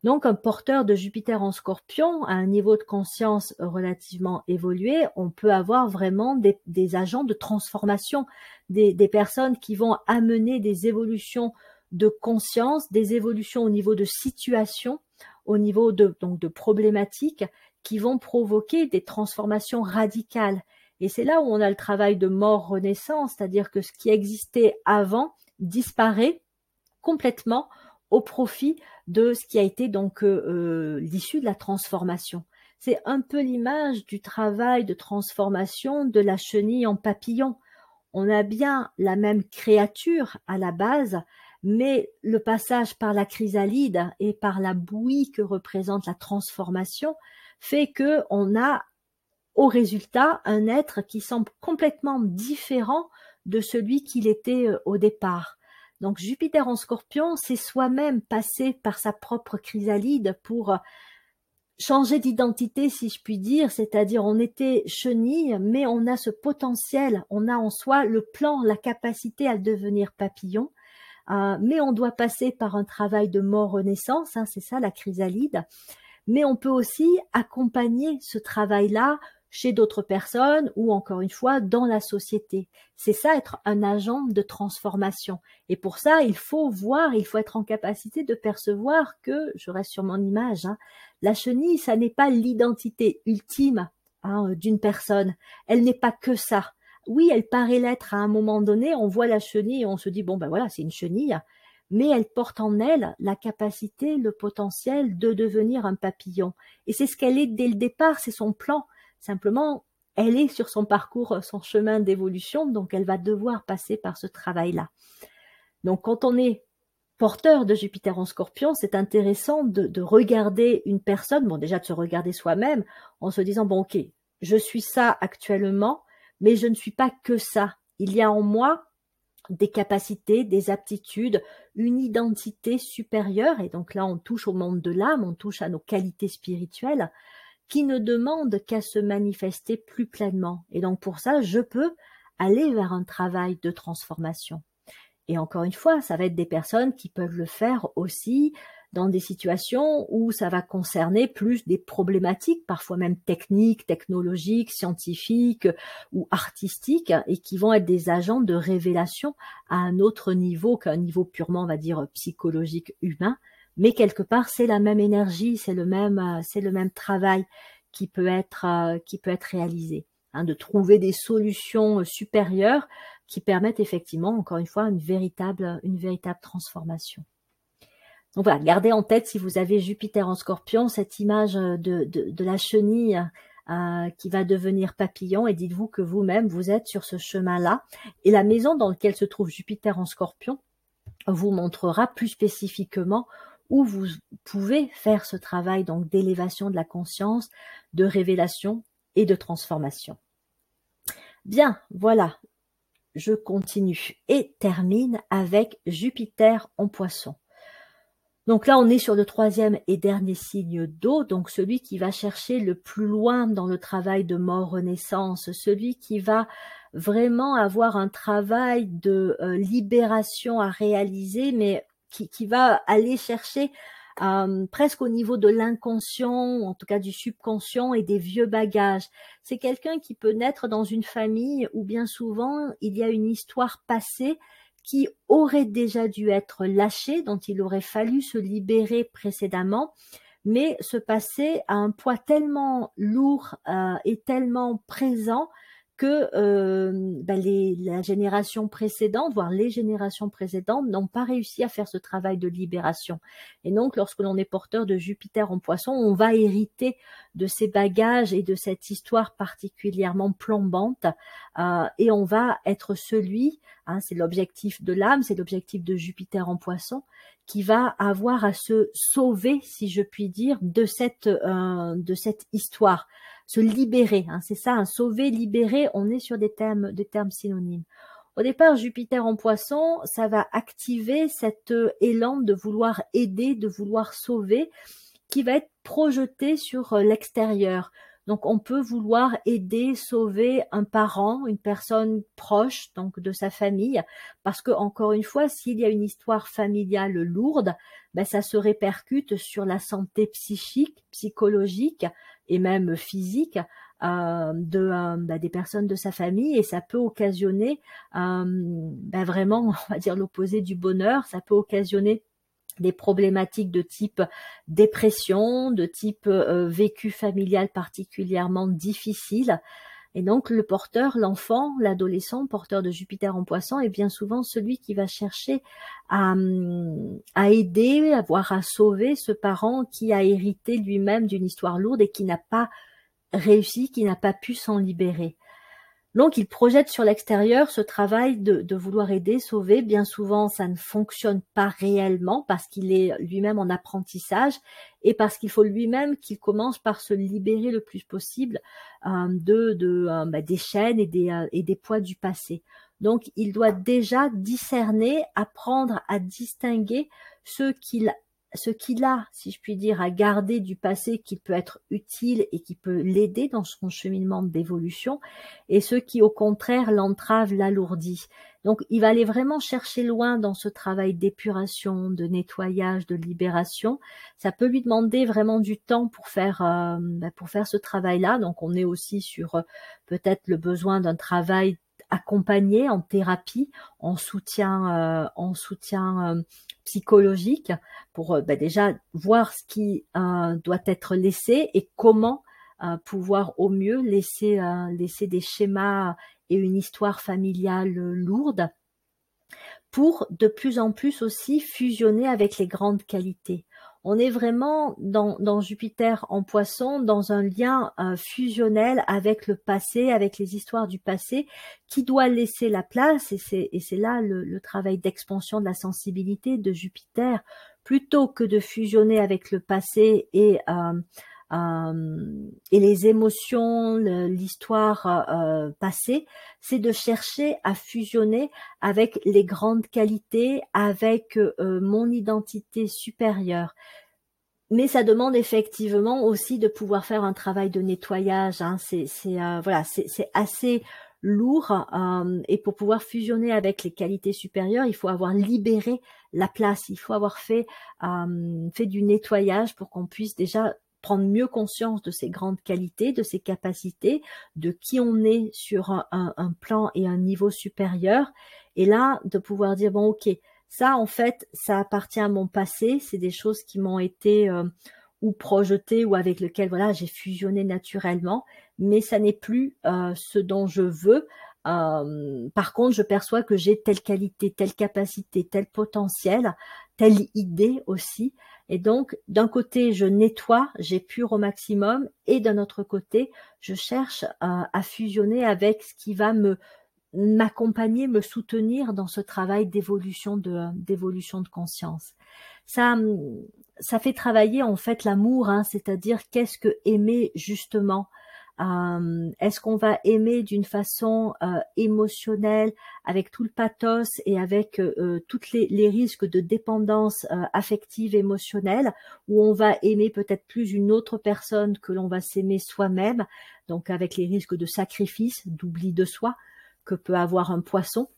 Speaker 1: donc, un porteur de Jupiter en scorpion, à un niveau de conscience relativement évolué, on peut avoir vraiment des, agents de transformation, des, personnes qui vont amener des évolutions de conscience, des évolutions au niveau de situation, au niveau de, donc de problématiques, qui vont provoquer des transformations radicales. Et c'est là où on a le travail de mort-renaissance, c'est-à-dire que ce qui existait avant disparaît complètement au profit de ce qui a été donc euh, euh, l'issue de la transformation. C'est un peu l'image du travail de transformation de la chenille en papillon. On a bien la même créature à la base, mais le passage par la chrysalide et par la bouillie que représente la transformation fait que on a au résultat un être qui semble complètement différent de celui qu'il était euh, au départ. Donc Jupiter en scorpion, c'est soi-même passé par sa propre chrysalide pour euh, changer d'identité, si je puis dire, c'est-à-dire on était chenille, mais on a ce potentiel, on a en soi le plan, la capacité à devenir papillon, euh, mais on doit passer par un travail de mort-renaissance, hein, c'est ça la chrysalide, mais on peut aussi accompagner ce travail-là chez d'autres personnes ou encore une fois dans la société. C'est ça être un agent de transformation. Et pour ça, il faut voir, il faut être en capacité de percevoir que, je reste sur mon image, hein, la chenille, ça n'est pas l'identité ultime hein, d'une personne. Elle n'est pas que ça. Oui, elle paraît l'être à un moment donné, on voit la chenille et on se dit, bon ben voilà, c'est une chenille, mais elle porte en elle la capacité, le potentiel de devenir un papillon. Et c'est ce qu'elle est dès le départ, c'est son plan. Simplement, elle est sur son parcours, son chemin d'évolution, donc elle va devoir passer par ce travail-là. Donc quand on est porteur de Jupiter en scorpion, c'est intéressant de, regarder une personne, bon déjà de se regarder soi-même, en se disant, bon ok, je suis ça actuellement, mais je ne suis pas que ça. Il y a en moi des capacités, des aptitudes, une identité supérieure, et donc là on touche au monde de l'âme, on touche à nos qualités spirituelles, qui ne demandent qu'à se manifester plus pleinement. Et donc pour ça, je peux aller vers un travail de transformation. Et encore une fois, ça va être des personnes qui peuvent le faire aussi dans des situations où ça va concerner plus des problématiques, parfois même techniques, technologiques, scientifiques ou artistiques, et qui vont être des agents de révélation à un autre niveau qu'un niveau purement, on va dire, psychologique humain, mais quelque part c'est la même énergie, c'est le même, euh, c'est le même travail qui peut être euh, qui peut être réalisé, hein, de trouver des solutions euh, supérieures qui permettent effectivement, encore une fois, une véritable une véritable transformation. Donc voilà, gardez en tête si vous avez Jupiter en Scorpion cette image de, de, la chenille qui va devenir papillon et dites-vous que vous-même vous êtes sur ce chemin-là et la maison dans laquelle se trouve Jupiter en Scorpion vous montrera plus spécifiquement où vous pouvez faire ce travail donc d'élévation de la conscience, de révélation et de transformation. Bien, voilà, je continue et termine avec Jupiter en poisson. Donc là, on est sur le troisième et dernier signe d'eau, donc celui qui va chercher le plus loin dans le travail de mort-renaissance, celui qui va vraiment avoir un travail de euh, libération à réaliser, mais qui, va aller chercher euh, presque au niveau de l'inconscient, en tout cas du subconscient et des vieux bagages. C'est quelqu'un qui peut naître dans une famille où bien souvent il y a une histoire passée qui aurait déjà dû être lâchée, dont il aurait fallu se libérer précédemment, mais ce passé a un poids tellement lourd euh, et tellement présent que euh, bah, les, la génération précédente, voire les générations précédentes, n'ont pas réussi à faire ce travail de libération. Et donc, lorsque l'on est porteur de Jupiter en poisson, on va hériter de ces bagages et de cette histoire particulièrement plombante, euh, et on va être celui, hein, c'est l'objectif de l'âme, c'est l'objectif de Jupiter en poisson, qui va avoir à se sauver, si je puis dire, de cette, euh, histoire se libérer. Hein, c'est ça, sauver, libérer, on est sur des termes, des termes synonymes. Au départ, Jupiter en poisson, ça va activer cet euh, élan de vouloir aider, de vouloir sauver, qui va être projeté sur euh, l'extérieur. Donc on peut vouloir aider, sauver un parent, une personne proche donc de sa famille, parce que encore une fois, s'il y a une histoire familiale lourde, ben, ça se répercute sur la santé psychique, psychologique et même physique euh, de euh, ben, des personnes de sa famille et ça peut occasionner euh, ben, vraiment on va dire l'opposé du bonheur ça peut occasionner des problématiques de type dépression, de type euh, vécu familial particulièrement difficile. Et donc le porteur, l'enfant, l'adolescent, porteur de Jupiter en poisson, est bien souvent celui qui va chercher à, à aider, à voir à sauver ce parent qui a hérité lui-même d'une histoire lourde et qui n'a pas réussi, qui n'a pas pu s'en libérer. Donc il projette sur l'extérieur ce travail de, vouloir aider, sauver. Bien souvent, ça ne fonctionne pas réellement parce qu'il est lui-même en apprentissage et parce qu'il faut lui-même qu'il commence par se libérer le plus possible euh, de, euh, bah, des chaînes et des, euh, et des poids du passé. Donc, il doit déjà discerner, apprendre à distinguer ce qu'il ce qu'il a, si je puis dire, à garder du passé qui peut être utile et qui peut l'aider dans son cheminement d'évolution, et ce qui, au contraire, l'entrave, l'alourdit. Donc, il va aller vraiment chercher loin dans ce travail d'épuration, de nettoyage, de libération. Ça peut lui demander vraiment du temps pour faire euh, bah, pour faire ce travail-là. Donc, on est aussi sur euh, peut-être le besoin d'un travail accompagné en thérapie, en soutien, euh, en soutien psychologique pour euh, bah, déjà voir ce qui euh, doit être laissé et comment euh, pouvoir au mieux laisser, laisser des schémas et une histoire familiale lourde pour de plus en plus aussi fusionner avec les grandes qualités on est vraiment dans, Jupiter en poisson, dans un lien euh, fusionnel avec le passé, avec les histoires du passé, qui doit laisser la place, et c'est là le, travail d'expansion de la sensibilité de Jupiter, plutôt que de fusionner avec le passé et, euh, et les émotions, l'histoire passée, c'est de chercher à fusionner avec les grandes qualités, avec mon identité supérieure mais ça demande effectivement aussi de pouvoir faire un travail de nettoyage. Hein. C'est euh, voilà, c'est assez lourd euh, et pour pouvoir fusionner avec les qualités supérieures, il faut avoir libéré la place, il faut avoir fait euh, fait du nettoyage pour qu'on puisse déjà prendre mieux conscience de ses grandes qualités, de ses capacités, de qui on est sur un, plan et un niveau supérieur, et là de pouvoir dire bon ok ça, en fait, ça appartient à mon passé. C'est des choses qui m'ont été euh, ou projetées ou avec lesquelles voilà j'ai fusionné naturellement. Mais ça n'est plus euh, ce dont je veux. Euh, par contre, je perçois que j'ai telle qualité, telle capacité, tel potentiel, telle idée aussi. Et donc, d'un côté, je nettoie, j'épure au maximum, et d'un autre côté, je cherche à fusionner avec ce qui va me m'accompagner, me soutenir dans ce travail d'évolution de d'évolution de conscience. Ça, ça fait travailler en fait l'amour, hein, c'est-à-dire qu'est-ce que aimer justement. Euh, est-ce qu'on va aimer d'une façon euh, émotionnelle, avec tout le pathos et avec euh, tous les, les, risques de dépendance affective, émotionnelle, ou on va aimer peut-être plus une autre personne que l'on va s'aimer soi-même, donc avec les risques de sacrifice, d'oubli de soi que peut avoir un poisson?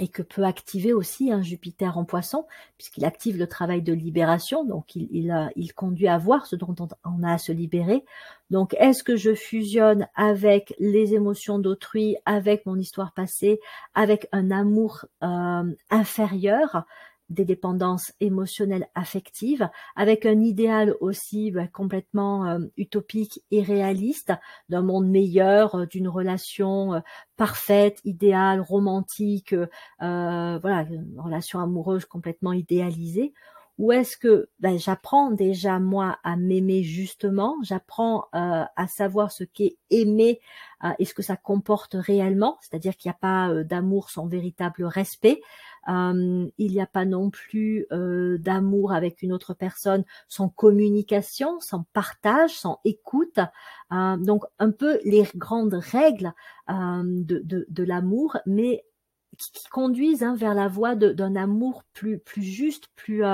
Speaker 1: Et que peut activer aussi un Jupiter en poisson, puisqu'il active le travail de libération, donc il, conduit à voir ce dont on a à se libérer. Donc est-ce que je fusionne avec les émotions d'autrui, avec mon histoire passée, avec un amour euh, inférieur? Des dépendances émotionnelles affectives, avec un idéal aussi bah, complètement euh, utopique et réaliste d'un monde meilleur, euh, d'une relation euh, parfaite, idéale, romantique, voilà, une relation amoureuse complètement idéalisée, ou est-ce que ben, j'apprends déjà moi à m'aimer justement, j'apprends à savoir ce qu'est aimer et ce que ça comporte réellement, c'est-à-dire qu'il n'y a pas d'amour sans véritable respect, euh, il n'y a pas non plus euh, d'amour avec une autre personne sans communication, sans partage, sans écoute. Euh, donc un peu les grandes règles de, de, l'amour, mais qui, conduisent hein, vers la voie d'un amour plus, plus juste, plus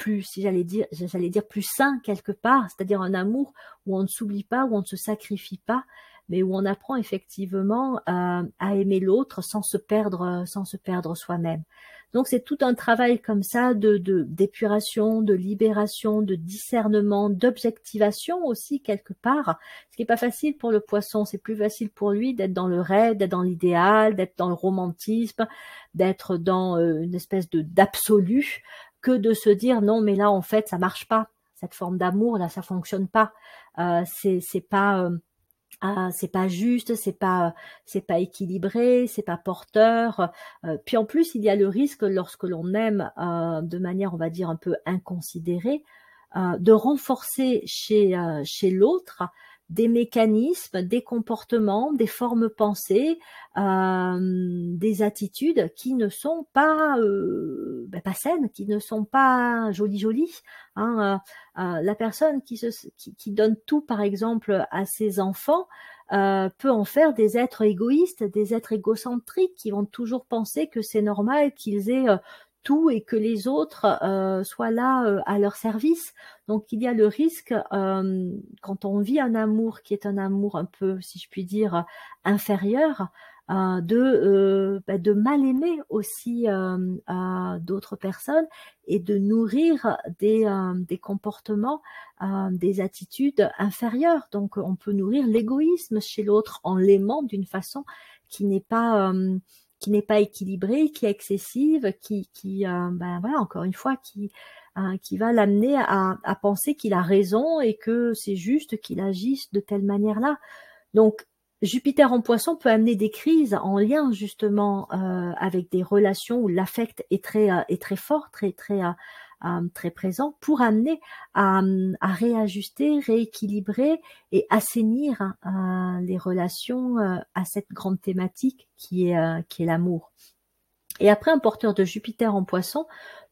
Speaker 1: plus, si j'allais dire, j'allais dire plus sain quelque part, c'est-à-dire un amour où on ne s'oublie pas, où on ne se sacrifie pas, mais où on apprend effectivement euh, à aimer l'autre sans se perdre, sans se perdre soi-même. Donc c'est tout un travail comme ça de d'épuration, de, libération, de discernement, d'objectivation aussi quelque part. Ce qui est pas facile pour le poisson, c'est plus facile pour lui d'être dans le rêve, d'être dans l'idéal, d'être dans le romantisme, d'être dans euh, une espèce de d'absolu, que de se dire non mais là en fait ça marche pas cette forme d'amour là ça fonctionne pas euh, c'est c'est pas euh, ah, c'est pas juste, c'est pas c'est pas équilibré, c'est pas porteur. Euh, puis en plus, il y a le risque lorsque l'on aime euh, de manière, on va dire un peu inconsidérée, euh, de renforcer chez chez l'autre des mécanismes, des comportements, des formes pensées, euh, des attitudes qui ne sont pas euh, ben, pas saines, qui ne sont pas jolies jolies. Hein, euh, la personne qui, se, qui, qui, donne tout, par exemple, à ses enfants, peut en faire des êtres égoïstes, des êtres égocentriques qui vont toujours penser que c'est normal qu'ils aient tout et que les autres euh, soient là euh, à leur service. Donc il y a le risque, euh, quand on vit un amour qui est un amour un peu, si je puis dire, inférieur, de, bah, de mal aimer aussi d'autres personnes et de nourrir des, des comportements, des attitudes inférieures. Donc on peut nourrir l'égoïsme chez l'autre en l'aimant d'une façon qui n'est pas qui n'est pas équilibrée, qui est excessive, qui, qui euh, ben voilà, encore une fois, qui, euh, qui va l'amener à, penser qu'il a raison et que c'est juste qu'il agisse de telle manière-là. Donc, Jupiter en poisson peut amener des crises en lien justement euh, avec des relations où l'affect est très, est très fort, très, très, très présent pour amener à, à, réajuster, rééquilibrer et assainir euh, les relations euh, à cette grande thématique qui est, qui est l'amour. Et après, un porteur de Jupiter en poisson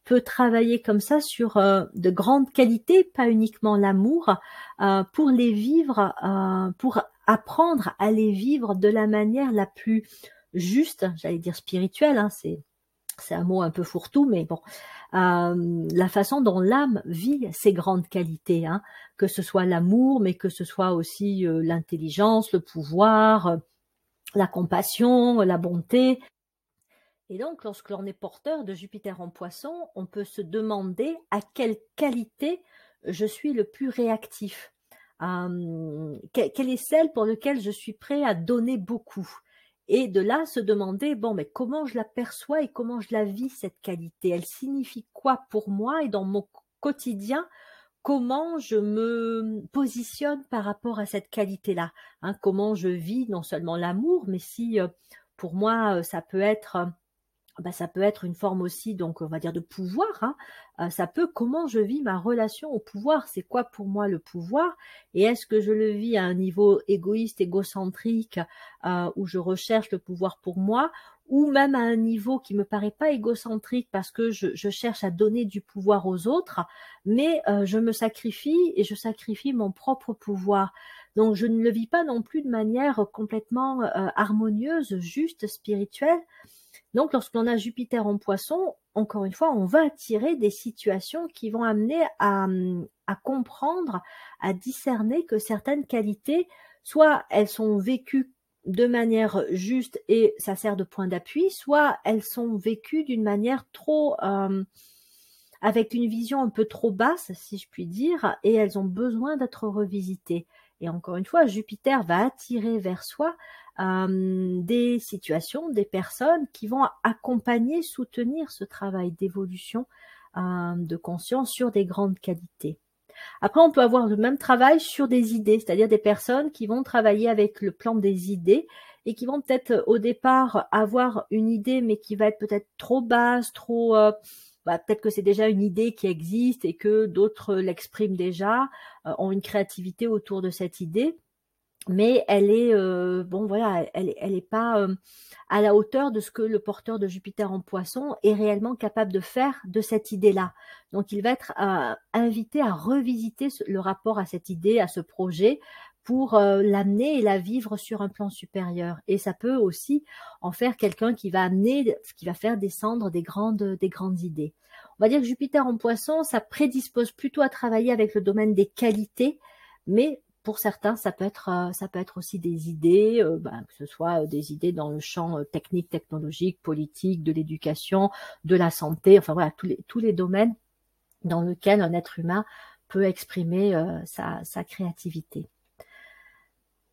Speaker 1: peut travailler comme ça sur de grandes qualités, pas uniquement l'amour, pour les vivre, pour apprendre à les vivre de la manière la plus juste, j'allais dire spirituelle, hein, c'est c'est un mot un peu fourre-tout, mais bon, la façon dont l'âme vit ses grandes qualités, hein, que ce soit l'amour, mais que ce soit aussi euh, l'intelligence, le pouvoir, euh, la compassion, la bonté. Et donc, lorsque l'on est porteur de Jupiter en poisson, on peut se demander à quelle qualité je suis le plus réactif. quelle est celle pour laquelle je suis prêt à donner beaucoup? Et de là se demander bon mais comment je la perçois et comment je la vis cette qualité? Elle signifie quoi pour moi et dans mon quotidien? Comment je me positionne par rapport à cette qualité là hein, comment je vis non seulement l'amour mais si euh, pour moi euh, ça peut être bah, ça peut être une forme aussi, donc on va dire de pouvoir. Hein. Euh, ça peut comment je vis ma relation au pouvoir? C'est quoi pour moi le pouvoir? Et est-ce que je le vis à un niveau égoïste, égocentrique, euh, où je recherche le pouvoir pour moi, ou même à un niveau qui me paraît pas égocentrique parce que je, cherche à donner du pouvoir aux autres, mais euh, je me sacrifie et je sacrifie mon propre pouvoir. Donc je ne le vis pas non plus de manière complètement harmonieuse, juste, spirituelle. Donc, lorsqu'on a Jupiter en poisson, encore une fois, on va attirer des situations qui vont amener à, comprendre, à discerner que certaines qualités, soit elles sont vécues de manière juste et ça sert de point d'appui, soit elles sont vécues d'une manière trop euh, avec une vision un peu trop basse, si je puis dire, et elles ont besoin d'être revisitées. Et encore une fois, Jupiter va attirer vers soi euh, des situations, des personnes qui vont accompagner, soutenir ce travail d'évolution euh, de conscience sur des grandes qualités. Après, on peut avoir le même travail sur des idées, c'est-à-dire des personnes qui vont travailler avec le plan des idées et qui vont peut-être au départ avoir une idée, mais qui va être peut-être trop basse, trop euh, bah, peut-être que c'est déjà une idée qui existe et que d'autres l'expriment déjà, euh, ont une créativité autour de cette idée, mais elle est euh, bon voilà, elle, est pas euh, à la hauteur de ce que le porteur de Jupiter en Poisson est réellement capable de faire de cette idée-là. Donc il va être invité à revisiter le rapport à cette idée, à ce projet, pour l'amener et la vivre sur un plan supérieur. Et ça peut aussi en faire quelqu'un qui va amener, qui va faire descendre des grandes, des grandes idées. On va dire que Jupiter en poisson, ça prédispose plutôt à travailler avec le domaine des qualités, mais pour certains, ça peut être, ça peut être aussi des idées, ben, que ce soit des idées dans le champ technique, technologique, politique, de l'éducation, de la santé, enfin voilà, tous les, tous les domaines dans lesquels un être humain peut exprimer sa, sa créativité.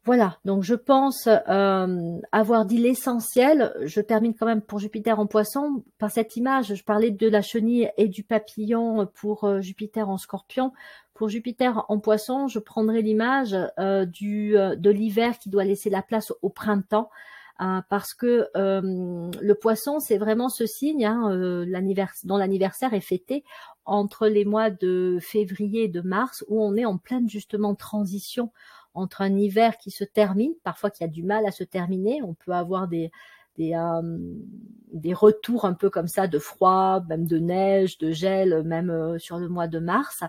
Speaker 1: Voilà, donc je pense euh, avoir dit l'essentiel. Je termine quand même pour Jupiter en poisson. Par cette image, je parlais de la chenille et du papillon pour euh, Jupiter en scorpion. Pour Jupiter en poisson, je prendrai l'image euh, du de l'hiver qui doit laisser la place au printemps. parce que le poisson, c'est vraiment ce signe hein, dont l'anniversaire est fêté entre les mois de février et de mars, où on est en pleine justement transition entre un hiver qui se termine, parfois qui a du mal à se terminer. On peut avoir des, des, euh, des retours un peu comme ça de froid, même de neige, de gel, même euh, sur le mois de mars.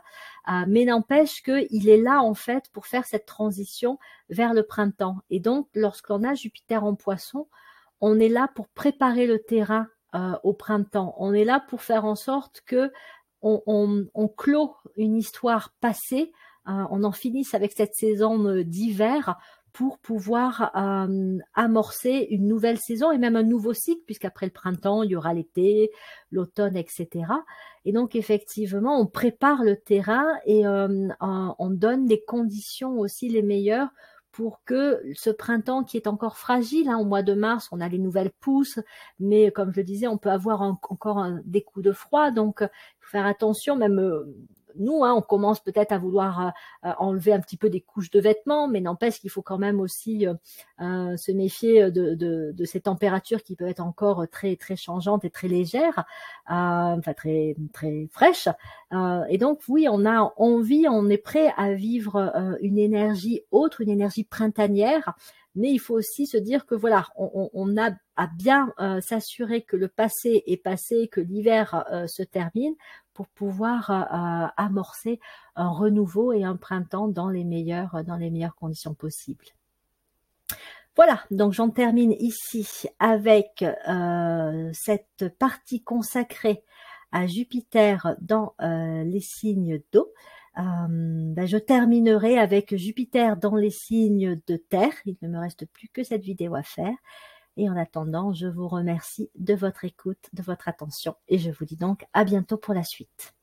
Speaker 1: Euh, mais n'empêche qu'il est là en fait pour faire cette transition vers le printemps. Et donc, lorsqu'on a Jupiter en poisson, on est là pour préparer le terrain au printemps. On est là pour faire en sorte que on, on, on clôt une histoire passée, on en finisse avec cette saison d'hiver pour pouvoir euh, amorcer une nouvelle saison et même un nouveau cycle, puisqu'après le printemps, il y aura l'été, l'automne, etc. Et donc, effectivement, on prépare le terrain et euh, on donne les conditions aussi les meilleures pour que ce printemps qui est encore fragile, hein, au mois de mars, on a les nouvelles pousses, mais comme je le disais, on peut avoir encore des coups de froid, donc faut faire attention, même euh, nous, hein, on commence peut-être à vouloir euh, euh, enlever un petit peu des couches de vêtements, mais n'empêche qu'il faut quand même aussi euh, se méfier de, ces températures qui peuvent être encore très très changeantes et très légères, enfin très très fraîches. Et donc oui, on a envie, on est prêt à vivre une énergie autre, une énergie printanière mais il faut aussi se dire que voilà, on, a à bien s'assurer que le passé est passé, que l'hiver se termine pour pouvoir euh, amorcer un renouveau et un printemps dans les meilleures, dans les meilleures conditions possibles. Voilà, donc j'en termine ici avec euh, cette partie consacrée à Jupiter dans euh, les signes d'eau. Ben, je terminerai avec Jupiter dans les signes de terre. Il ne me reste plus que cette vidéo à faire. Et en attendant, je vous remercie de votre écoute, de votre attention et je vous dis donc à bientôt pour la suite.